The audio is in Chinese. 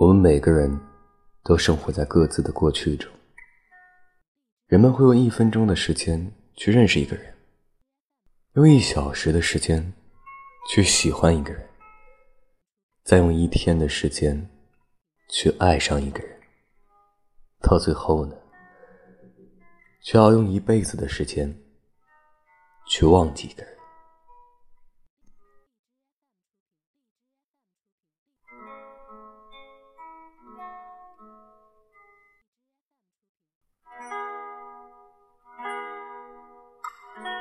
我们每个人都生活在各自的过去中。人们会用一分钟的时间去认识一个人用一小时的时间去喜欢一个人再用一天的时间去爱上一个人。到最后呢却要用一辈子的时间去忘记一个人。